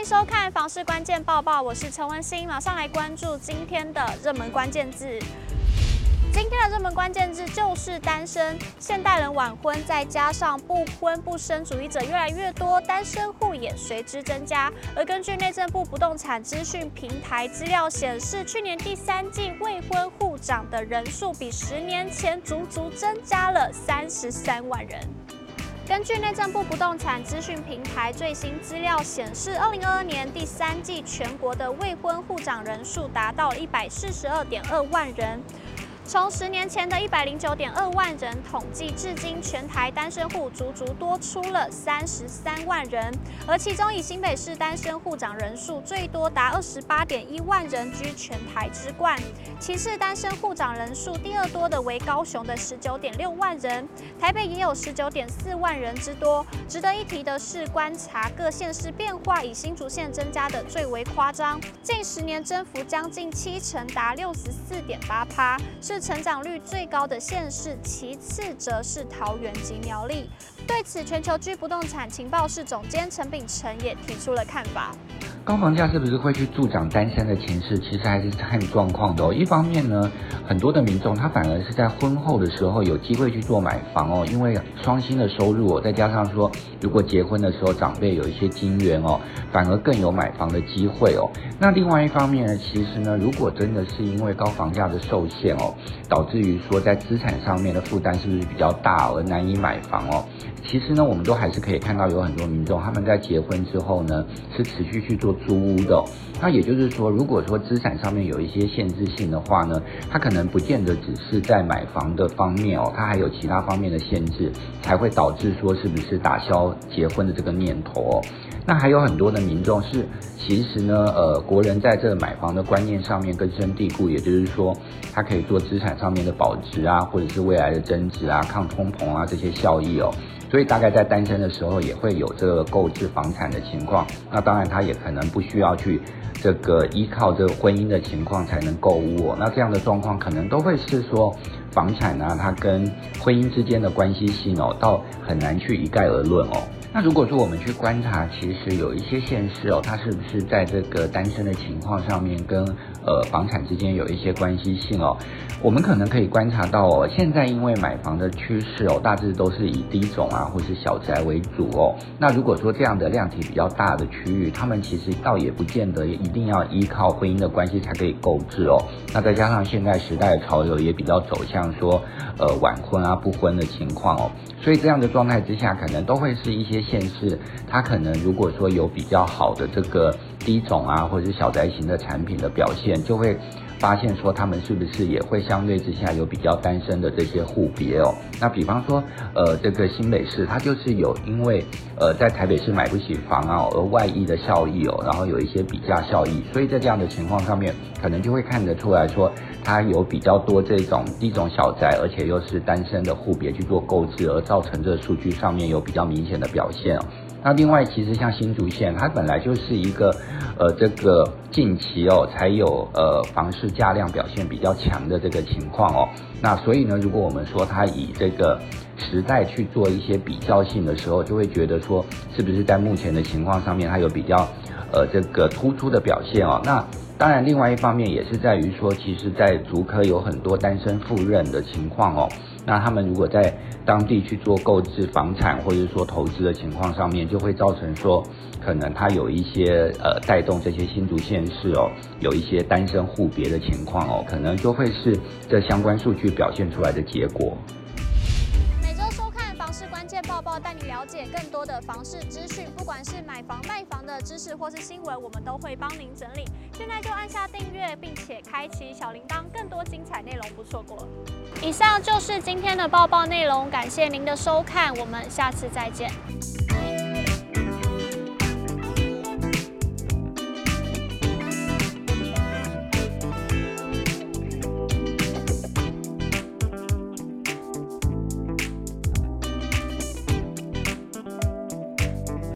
欢迎收看房市关键报报，我是陈文心，马上来关注今天的热门关键字。今天的热门关键字就是单身，现代人晚婚，再加上不婚不生主义者越来越多，单身户也随之增加。而根据内政部不动产资讯平台资料显示，去年第三季未婚户长的人数比十年前足足增加了三十三万人。根据内政部不动产资讯平台最新资料显示，二零二二年第三季全国的未婚户长人数达到一百四十二点二万人。从十年前的一百零九点二万人统计至今，全台单身户足足多出了三十三万人，而其中以新北市单身户长人数最多达二十八点一万人，居全台之冠。其次，单身户长人数第二多的为高雄的十九点六万人，台北也有十九点四万人之多。值得一提的是，观察各县市变化，以新竹县增加的最为夸张，近十年增幅将近七成，达六十四点八趴，是。成长率最高的县市，其次则是桃园及苗栗。对此，全球居不动产情报室总监陈秉承也提出了看法。高房价是不是会去助长单身的情势？其实还是看状况的哦。一方面呢，很多的民众他反而是在婚后的时候有机会去做买房哦，因为双薪的收入哦，再加上说如果结婚的时候长辈有一些金援哦，反而更有买房的机会哦。那另外一方面呢，其实呢，如果真的是因为高房价的受限哦，导致于说在资产上面的负担是不是比较大而难以买房哦？其实呢，我们都还是可以看到有很多民众他们在结婚之后呢，是持续去做租屋的。那也就是说，如果说资产上面有一些限制性的话呢，他可能不见得只是在买房的方面哦，他还有其他方面的限制，才会导致说是不是打消结婚的这个念头哦。那还有很多的民众是，其实呢，呃，国人在这买房的观念上面根深蒂固，也就是说，他可以做资产上面的保值啊，或者是未来的增值啊、抗通膨啊这些效益哦。所以大概在单身的时候也会有这个购置房产的情况，那当然他也可能不需要去这个依靠这个婚姻的情况才能购物，那这样的状况可能都会是说房产呢，它跟婚姻之间的关系性哦，倒很难去一概而论哦。那如果说我们去观察，其实有一些现实哦，它是不是在这个单身的情况上面跟呃房产之间有一些关系性哦？我们可能可以观察到哦，现在因为买房的趋势哦，大致都是以低总啊或是小宅为主哦。那如果说这样的量体比较大的区域，他们其实倒也不见得一定要依靠婚姻的关系才可以购置哦。那再加上现在时代的潮流也比较走向说呃晚婚啊不婚的情况哦，所以这样的状态之下，可能都会是一些。现市，它可能如果说有比较好的这个低总啊，或者是小宅型的产品的表现，就会发现说他们是不是也会相对之下有比较单身的这些户别哦。那比方说，呃，这个新北市，它就是有因为呃在台北市买不起房啊，而外溢的效益哦，然后有一些比价效益，所以在这样的情况上面，可能就会看得出来说，它有比较多这种一种小宅，而且又是单身的户别去做购置，而造成这数据上面有比较明显的表现哦。那另外，其实像新竹县，它本来就是一个，呃，这个近期哦才有呃房市价量表现比较强的这个情况哦。那所以呢，如果我们说它以这个时代去做一些比较性的时候，就会觉得说，是不是在目前的情况上面，它有比较呃这个突出的表现哦。那当然，另外一方面也是在于说，其实，在竹科有很多单身赴任的情况哦。那他们如果在当地去做购置房产或者说投资的情况上面，就会造成说，可能他有一些呃带动这些新竹县市哦，有一些单身户别的情况哦，可能就会是这相关数据表现出来的结果。带你了解更多的房市资讯，不管是买房卖房的知识或是新闻，我们都会帮您整理。现在就按下订阅，并且开启小铃铛，更多精彩内容不错过。以上就是今天的报报内容，感谢您的收看，我们下次再见。